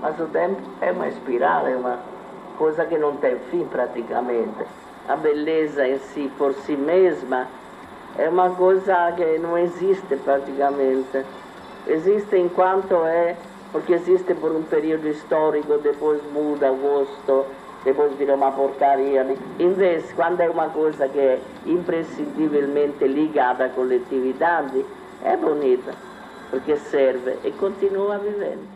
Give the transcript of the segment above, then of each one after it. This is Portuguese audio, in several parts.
Mas o tempo é uma espiral, é uma coisa que não tem fim praticamente. A beleza em si, por si mesma, é uma coisa que não existe praticamente. Existe enquanto é, porque existe por um período histórico, depois muda o gosto, depois vira uma porcaria. Invece, quando é uma coisa que é imprescindivelmente ligada à coletividade, é bonita, porque serve e continua vivendo.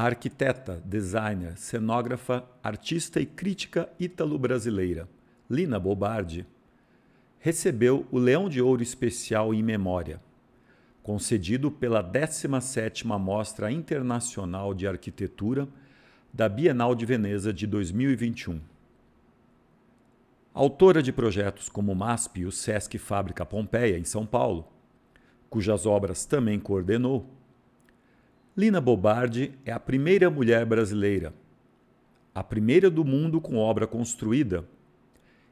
A arquiteta, designer, cenógrafa, artista e crítica ítalo-brasileira, Lina Bobardi, recebeu o Leão de Ouro Especial em Memória, concedido pela 17ª Mostra Internacional de Arquitetura da Bienal de Veneza de 2021. Autora de projetos como o MASP e o Sesc Fábrica Pompeia, em São Paulo, cujas obras também coordenou, Lina Bobardi é a primeira mulher brasileira, a primeira do mundo com obra construída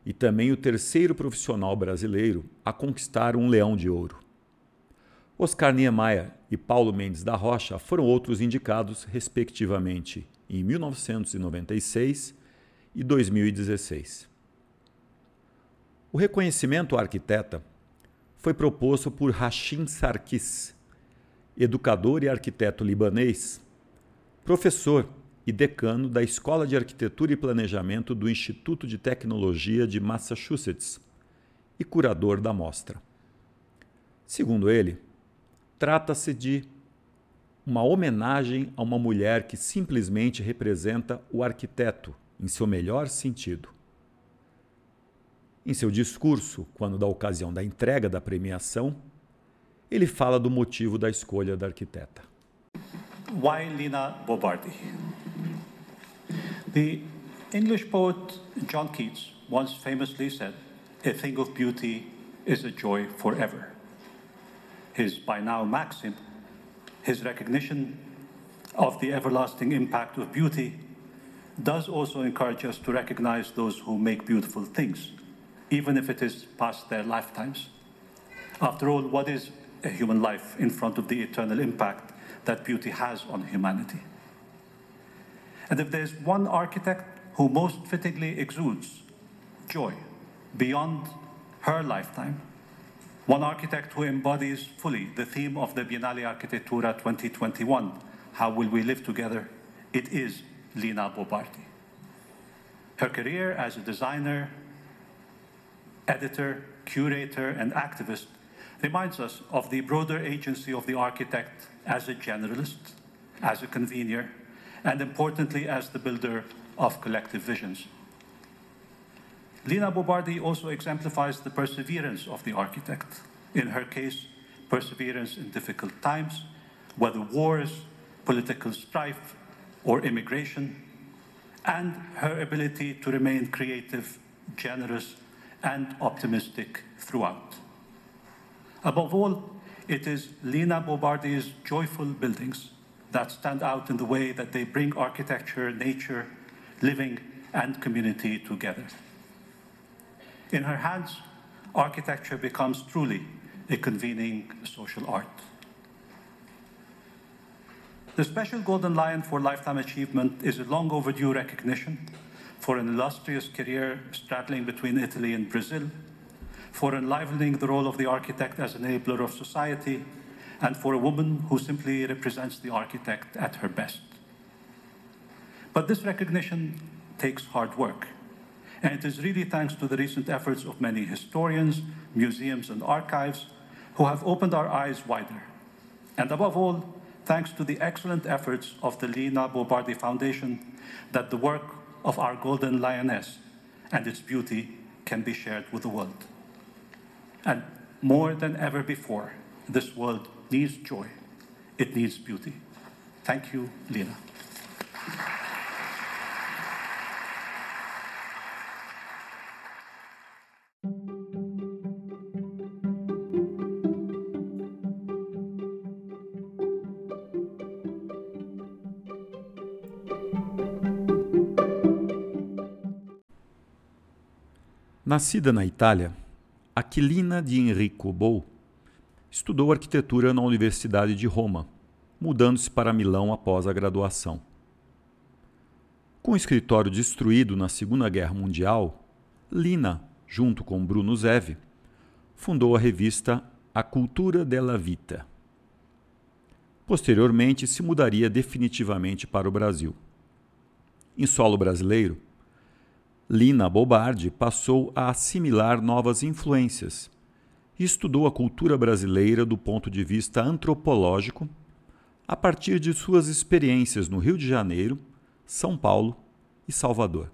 e também o terceiro profissional brasileiro a conquistar um leão de ouro. Oscar Niemeyer e Paulo Mendes da Rocha foram outros indicados, respectivamente, em 1996 e 2016. O reconhecimento à arquiteta foi proposto por Hashim Sarkis, educador e arquiteto libanês, professor e decano da Escola de Arquitetura e Planejamento do Instituto de Tecnologia de Massachusetts e curador da mostra. Segundo ele, trata-se de uma homenagem a uma mulher que simplesmente representa o arquiteto em seu melhor sentido. Em seu discurso, quando da ocasião da entrega da premiação, ele fala do motivo da escolha da arquiteta. Why Lina Bobardi? The English poet John Keats once famously said, A thing of beauty is a joy forever. His by now maxim, his recognition of the everlasting impact of beauty, does also encourage us to recognize those who make beautiful things, even if it is past their lifetimes. After all, what is a human life in front of the eternal impact that beauty has on humanity. And if there's one architect who most fittingly exudes joy beyond her lifetime, one architect who embodies fully the theme of the Biennale Architettura 2021, How Will We Live Together, it is Lina Bobardi. Her career as a designer, editor, curator, and activist reminds us of the broader agency of the architect as a generalist, as a convener, and importantly, as the builder of collective visions. Lina Bobardi also exemplifies the perseverance of the architect. In her case, perseverance in difficult times, whether wars, political strife, or immigration, and her ability to remain creative, generous, and optimistic throughout. Above all, it is Lina Bobardi's joyful buildings that stand out in the way that they bring architecture, nature, living, and community together. In her hands, architecture becomes truly a convening social art. The Special Golden Lion for Lifetime Achievement is a long overdue recognition for an illustrious career straddling between Italy and Brazil for enlivening the role of the architect as enabler of society, and for a woman who simply represents the architect at her best. But this recognition takes hard work. And it is really thanks to the recent efforts of many historians, museums, and archives who have opened our eyes wider. And above all, thanks to the excellent efforts of the Lina Bobardi Foundation, that the work of our golden lioness and its beauty can be shared with the world. And more than ever before, this world needs joy. It needs beauty. Thank you, Lina. Nascida na Itália, Aquilina de Enrico Bou estudou arquitetura na Universidade de Roma, mudando-se para Milão após a graduação. Com o escritório destruído na Segunda Guerra Mundial, Lina, junto com Bruno Zev, fundou a revista A Cultura della Vita. Posteriormente, se mudaria definitivamente para o Brasil. Em solo brasileiro, Lina Bobardi passou a assimilar novas influências estudou a cultura brasileira do ponto de vista antropológico a partir de suas experiências no Rio de Janeiro, São Paulo e Salvador.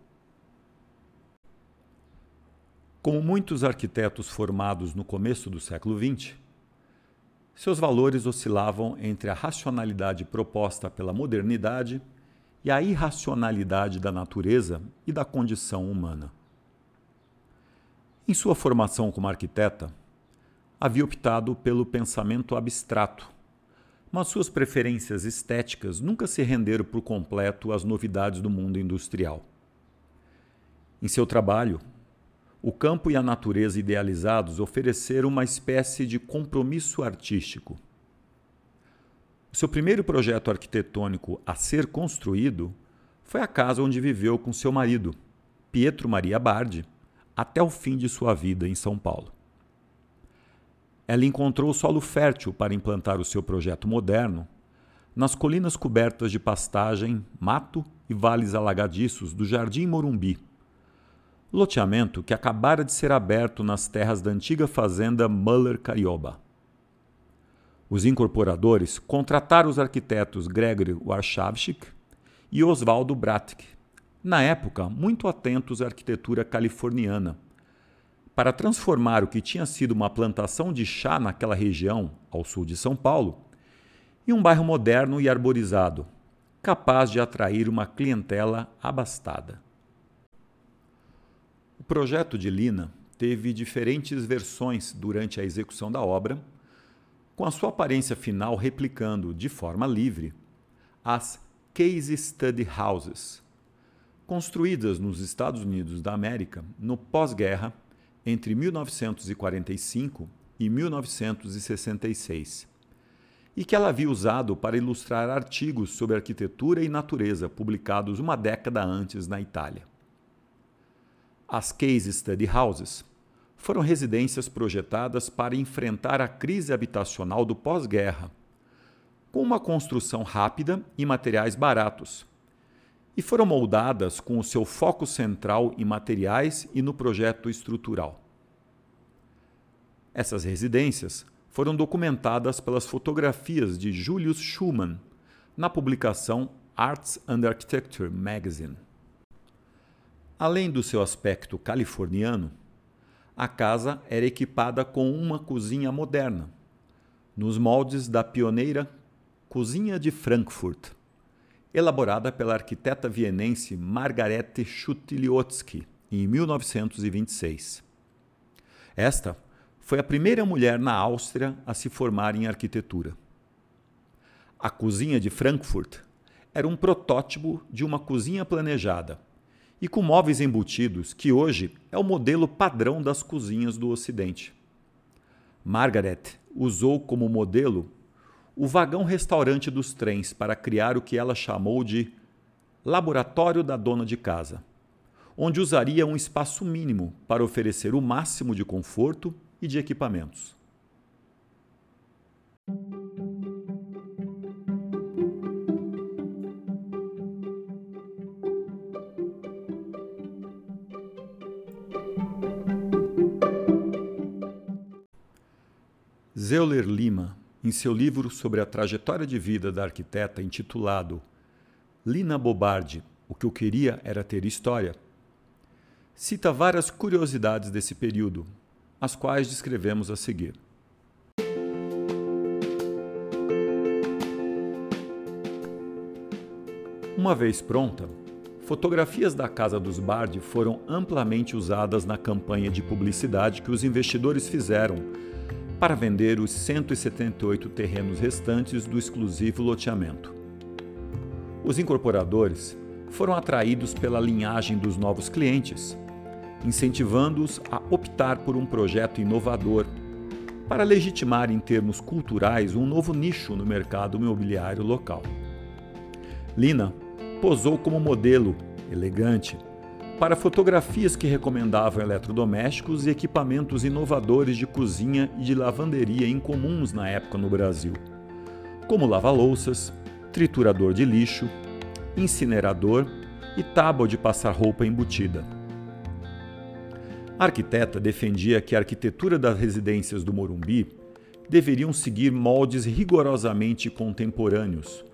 Como muitos arquitetos formados no começo do século XX, seus valores oscilavam entre a racionalidade proposta pela modernidade e a irracionalidade da natureza e da condição humana. Em sua formação como arquiteta, havia optado pelo pensamento abstrato, mas suas preferências estéticas nunca se renderam por completo às novidades do mundo industrial. Em seu trabalho, o campo e a natureza idealizados ofereceram uma espécie de compromisso artístico o seu primeiro projeto arquitetônico a ser construído foi a casa onde viveu com seu marido, Pietro Maria Bardi, até o fim de sua vida em São Paulo. Ela encontrou solo fértil para implantar o seu projeto moderno nas colinas cobertas de pastagem, mato e vales alagadiços do Jardim Morumbi, loteamento que acabara de ser aberto nas terras da antiga fazenda Muller Carioba. Os incorporadores contrataram os arquitetos Gregory Warshawczyk e Oswaldo Bratic, na época muito atentos à arquitetura californiana, para transformar o que tinha sido uma plantação de chá naquela região, ao sul de São Paulo, em um bairro moderno e arborizado, capaz de atrair uma clientela abastada. O projeto de Lina teve diferentes versões durante a execução da obra com a sua aparência final replicando, de forma livre, as Case Study Houses, construídas nos Estados Unidos da América no pós-guerra entre 1945 e 1966, e que ela havia usado para ilustrar artigos sobre arquitetura e natureza publicados uma década antes na Itália. As Case Study Houses foram residências projetadas para enfrentar a crise habitacional do pós-guerra, com uma construção rápida e materiais baratos, e foram moldadas com o seu foco central em materiais e no projeto estrutural. Essas residências foram documentadas pelas fotografias de Julius Schumann na publicação Arts and Architecture Magazine. Além do seu aspecto californiano, a casa era equipada com uma cozinha moderna, nos moldes da pioneira Cozinha de Frankfurt, elaborada pela arquiteta vienense Margarete Schutiliotski em 1926. Esta foi a primeira mulher na Áustria a se formar em arquitetura. A cozinha de Frankfurt era um protótipo de uma cozinha planejada e com móveis embutidos, que hoje é o modelo padrão das cozinhas do Ocidente. Margaret usou como modelo o vagão restaurante dos trens para criar o que ela chamou de laboratório da dona de casa, onde usaria um espaço mínimo para oferecer o máximo de conforto e de equipamentos. Zeuler Lima em seu livro sobre a trajetória de vida da arquiteta intitulado Lina Bobardi, O que eu queria era ter história, cita várias curiosidades desse período, as quais descrevemos a seguir. Uma vez pronta, fotografias da casa dos Bardi foram amplamente usadas na campanha de publicidade que os investidores fizeram para vender os 178 terrenos restantes do exclusivo loteamento. Os incorporadores foram atraídos pela linhagem dos novos clientes, incentivando-os a optar por um projeto inovador para legitimar em termos culturais um novo nicho no mercado imobiliário local. Lina posou como modelo, elegante, para fotografias que recomendavam eletrodomésticos e equipamentos inovadores de cozinha e de lavanderia incomuns na época no Brasil, como lava-louças, triturador de lixo, incinerador e tábua de passar roupa embutida. A arquiteta defendia que a arquitetura das residências do Morumbi deveriam seguir moldes rigorosamente contemporâneos,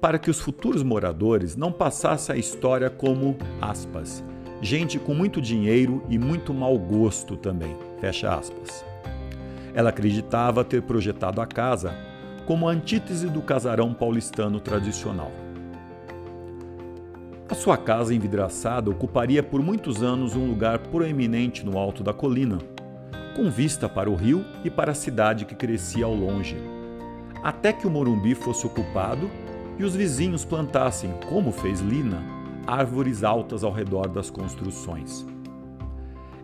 para que os futuros moradores não passassem a história como, aspas, gente com muito dinheiro e muito mau gosto também, fecha aspas. Ela acreditava ter projetado a casa como a antítese do casarão paulistano tradicional. A sua casa envidraçada ocuparia por muitos anos um lugar proeminente no alto da colina, com vista para o rio e para a cidade que crescia ao longe, até que o Morumbi fosse ocupado e os vizinhos plantassem, como fez Lina, árvores altas ao redor das construções.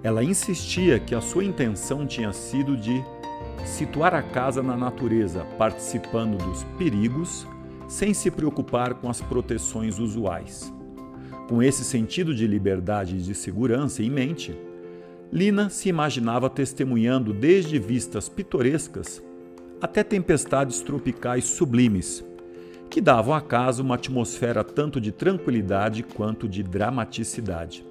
Ela insistia que a sua intenção tinha sido de situar a casa na natureza, participando dos perigos, sem se preocupar com as proteções usuais. Com esse sentido de liberdade e de segurança em mente, Lina se imaginava testemunhando desde vistas pitorescas até tempestades tropicais sublimes que davam à casa uma atmosfera tanto de tranquilidade quanto de dramaticidade.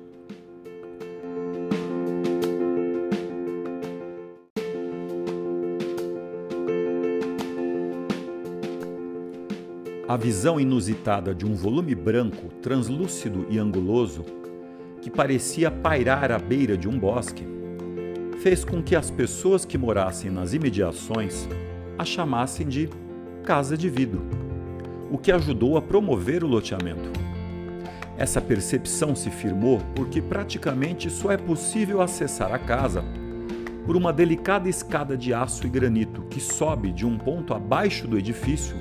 A visão inusitada de um volume branco, translúcido e anguloso, que parecia pairar à beira de um bosque, fez com que as pessoas que morassem nas imediações a chamassem de casa de vidro o que ajudou a promover o loteamento. Essa percepção se firmou porque praticamente só é possível acessar a casa por uma delicada escada de aço e granito que sobe de um ponto abaixo do edifício,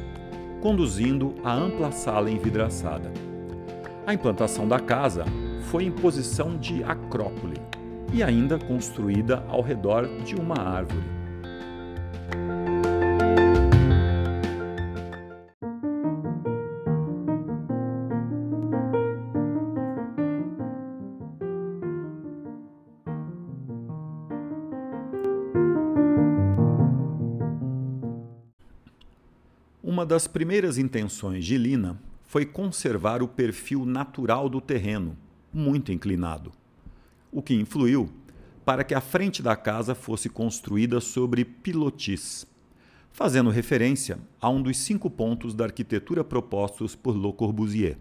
conduzindo à ampla sala envidraçada. A implantação da casa foi em posição de acrópole e ainda construída ao redor de uma árvore. Uma das primeiras intenções de Lina foi conservar o perfil natural do terreno, muito inclinado, o que influiu para que a frente da casa fosse construída sobre pilotis, fazendo referência a um dos cinco pontos da arquitetura propostos por Le Corbusier.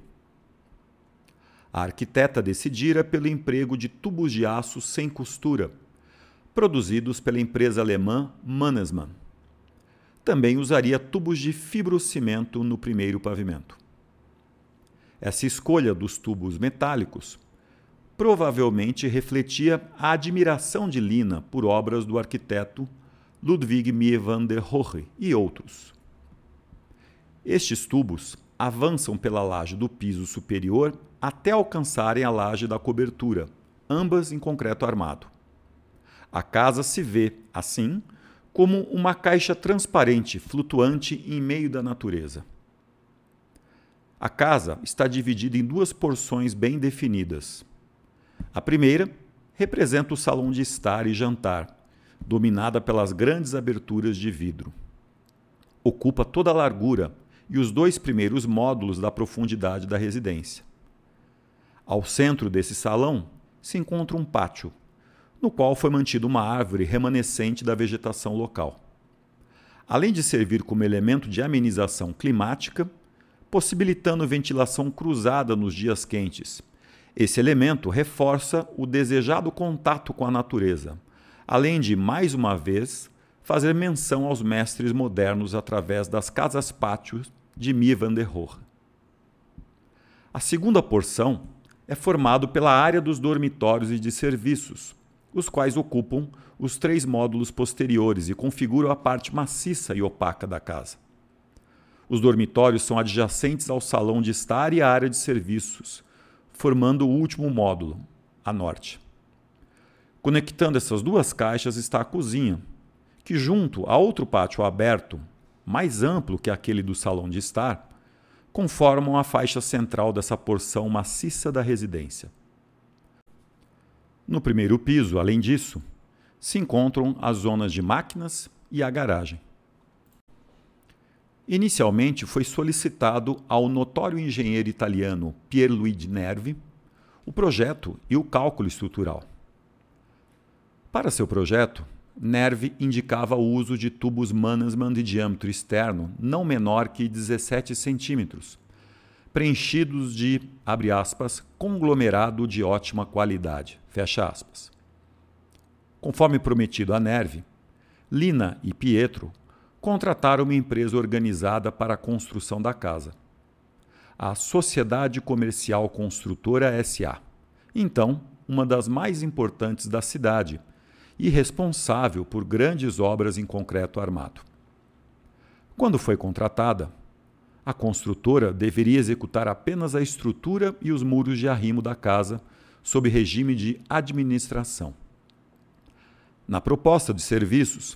A arquiteta decidira pelo emprego de tubos de aço sem costura, produzidos pela empresa alemã Mannesmann também usaria tubos de fibrocimento no primeiro pavimento. Essa escolha dos tubos metálicos provavelmente refletia a admiração de Lina por obras do arquiteto Ludwig Mies van der Rohe e outros. Estes tubos avançam pela laje do piso superior até alcançarem a laje da cobertura, ambas em concreto armado. A casa se vê, assim, como uma caixa transparente flutuante em meio da natureza. A casa está dividida em duas porções bem definidas. A primeira representa o salão de estar e jantar, dominada pelas grandes aberturas de vidro. Ocupa toda a largura e os dois primeiros módulos da profundidade da residência. Ao centro desse salão se encontra um pátio, no qual foi mantida uma árvore remanescente da vegetação local. além de servir como elemento de amenização climática, possibilitando ventilação cruzada nos dias quentes. Esse elemento reforça o desejado contato com a natureza, além de, mais uma vez, fazer menção aos mestres modernos através das casas-pátios de Mies van der Rohe. A segunda porção é formado pela área dos dormitórios e de serviços, os quais ocupam os três módulos posteriores e configuram a parte maciça e opaca da casa. Os dormitórios são adjacentes ao salão de estar e à área de serviços, formando o último módulo, a norte. Conectando essas duas caixas está a cozinha, que, junto a outro pátio aberto, mais amplo que aquele do salão de estar, conformam a faixa central dessa porção maciça da residência. No primeiro piso, além disso, se encontram as zonas de máquinas e a garagem. Inicialmente foi solicitado ao notório engenheiro italiano Pierluigi Nervi o projeto e o cálculo estrutural. Para seu projeto, Nervi indicava o uso de tubos Mannesmann de diâmetro externo não menor que 17 centímetros, preenchidos de, abre aspas, conglomerado de ótima qualidade, fecha aspas. Conforme prometido a Nervi, Lina e Pietro contrataram uma empresa organizada para a construção da casa, a Sociedade Comercial Construtora SA, então uma das mais importantes da cidade, e responsável por grandes obras em concreto armado. Quando foi contratada, a construtora deveria executar apenas a estrutura e os muros de arrimo da casa, sob regime de administração. Na proposta de serviços,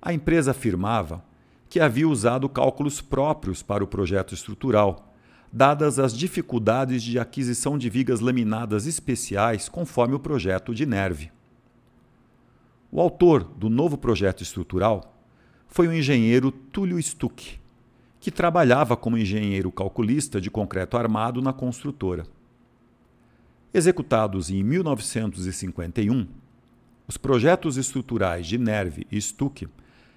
a empresa afirmava que havia usado cálculos próprios para o projeto estrutural, dadas as dificuldades de aquisição de vigas laminadas especiais conforme o projeto de Nerve. O autor do novo projeto estrutural foi o engenheiro Túlio Stuck, que trabalhava como engenheiro calculista de concreto armado na construtora. Executados em 1951, os projetos estruturais de Nerve e Stuck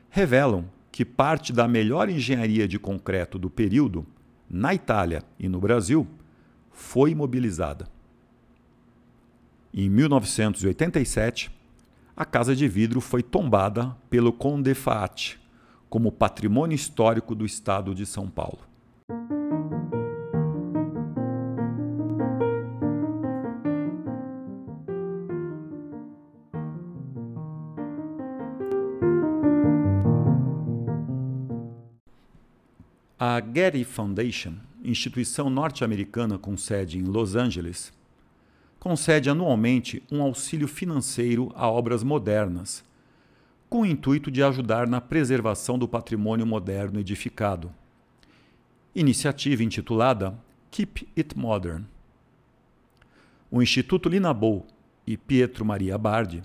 revelam que parte da melhor engenharia de concreto do período, na Itália e no Brasil, foi imobilizada. Em 1987, a Casa de Vidro foi tombada pelo Conde Faat como patrimônio histórico do estado de São Paulo. A Getty Foundation, instituição norte-americana com sede em Los Angeles, concede anualmente um auxílio financeiro a obras modernas, com o intuito de ajudar na preservação do patrimônio moderno edificado. Iniciativa intitulada Keep It Modern. O Instituto Linabou e Pietro Maria Bardi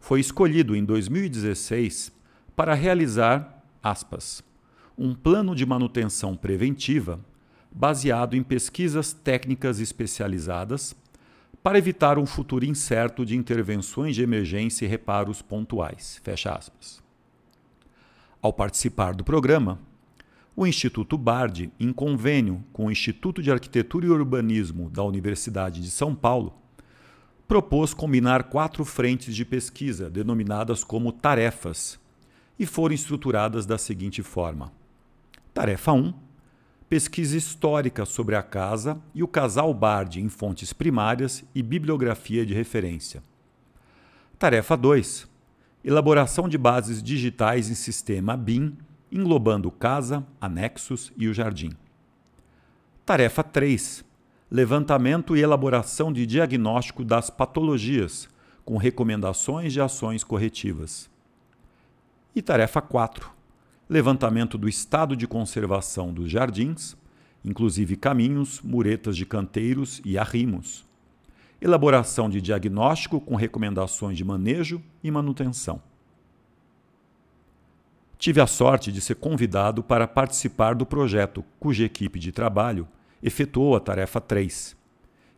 foi escolhido em 2016 para realizar, aspas, um plano de manutenção preventiva baseado em pesquisas técnicas especializadas para evitar um futuro incerto de intervenções de emergência e reparos pontuais. Fecha aspas. Ao participar do programa, o Instituto Bardi, em convênio com o Instituto de Arquitetura e Urbanismo da Universidade de São Paulo, propôs combinar quatro frentes de pesquisa, denominadas como tarefas, e foram estruturadas da seguinte forma: Tarefa 1 pesquisa histórica sobre a casa e o casal Bard em fontes primárias e bibliografia de referência. Tarefa 2. Elaboração de bases digitais em sistema BIM, englobando casa, anexos e o jardim. Tarefa 3. Levantamento e elaboração de diagnóstico das patologias, com recomendações de ações corretivas. E tarefa 4 levantamento do estado de conservação dos jardins, inclusive caminhos, muretas de canteiros e arrimos, elaboração de diagnóstico com recomendações de manejo e manutenção. Tive a sorte de ser convidado para participar do projeto cuja equipe de trabalho efetuou a tarefa 3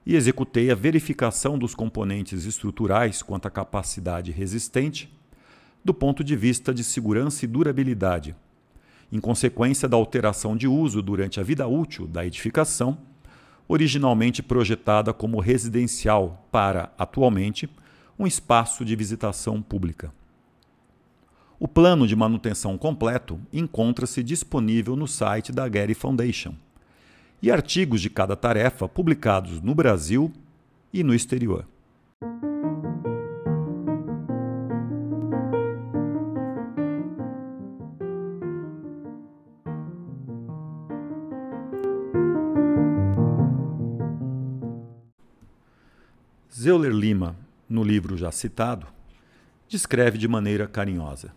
e executei a verificação dos componentes estruturais quanto à capacidade resistente do ponto de vista de segurança e durabilidade, em consequência da alteração de uso durante a vida útil da edificação, originalmente projetada como residencial para, atualmente, um espaço de visitação pública. O plano de manutenção completo encontra-se disponível no site da Getty Foundation e artigos de cada tarefa publicados no Brasil e no exterior. Zeuler Lima, no livro já citado, descreve de maneira carinhosa.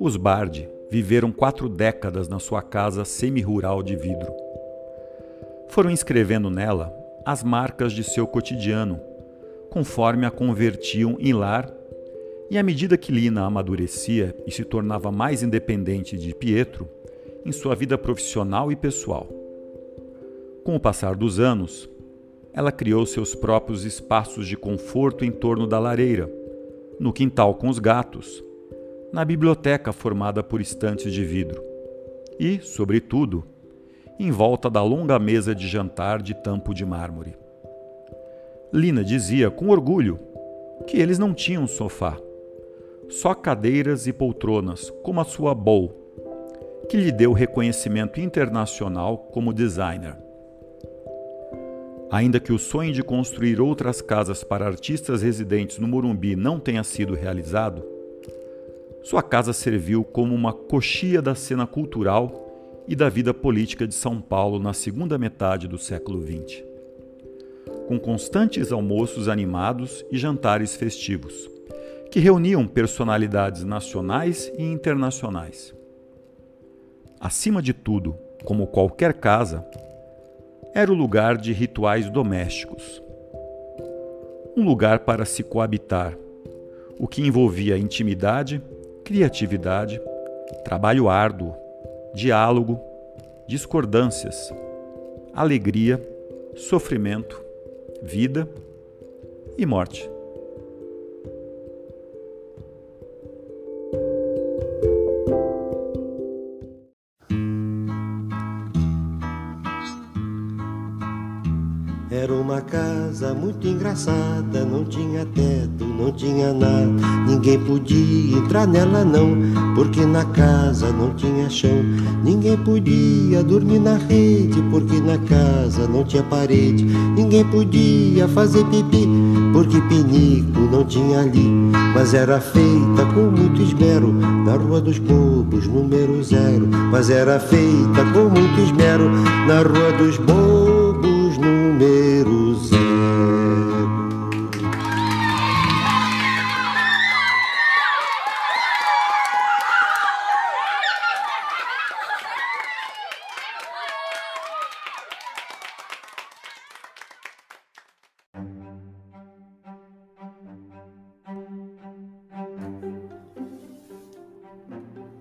Os Bardi viveram quatro décadas na sua casa semi-rural de vidro. Foram escrevendo nela as marcas de seu cotidiano, conforme a convertiam em lar, e à medida que Lina amadurecia e se tornava mais independente de Pietro, em sua vida profissional e pessoal. Com o passar dos anos, ela criou seus próprios espaços de conforto em torno da lareira, no quintal com os gatos, na biblioteca formada por estantes de vidro e, sobretudo, em volta da longa mesa de jantar de tampo de mármore. Lina dizia com orgulho que eles não tinham sofá, só cadeiras e poltronas, como a sua Bow, que lhe deu reconhecimento internacional como designer. Ainda que o sonho de construir outras casas para artistas residentes no Morumbi não tenha sido realizado, sua casa serviu como uma coxia da cena cultural e da vida política de São Paulo na segunda metade do século XX. Com constantes almoços animados e jantares festivos, que reuniam personalidades nacionais e internacionais. Acima de tudo, como qualquer casa, era o lugar de rituais domésticos. Um lugar para se coabitar, o que envolvia intimidade criatividade, trabalho árduo, diálogo, discordâncias, alegria, sofrimento, vida e morte. Muito engraçada, não tinha teto, não tinha nada. Ninguém podia entrar nela não, porque na casa não tinha chão. Ninguém podia dormir na rede, porque na casa não tinha parede. Ninguém podia fazer pipi, porque pinico não tinha ali. Mas era feita com muito esmero, na Rua dos Bobos, número zero. Mas era feita com muito esmero, na Rua dos Bobos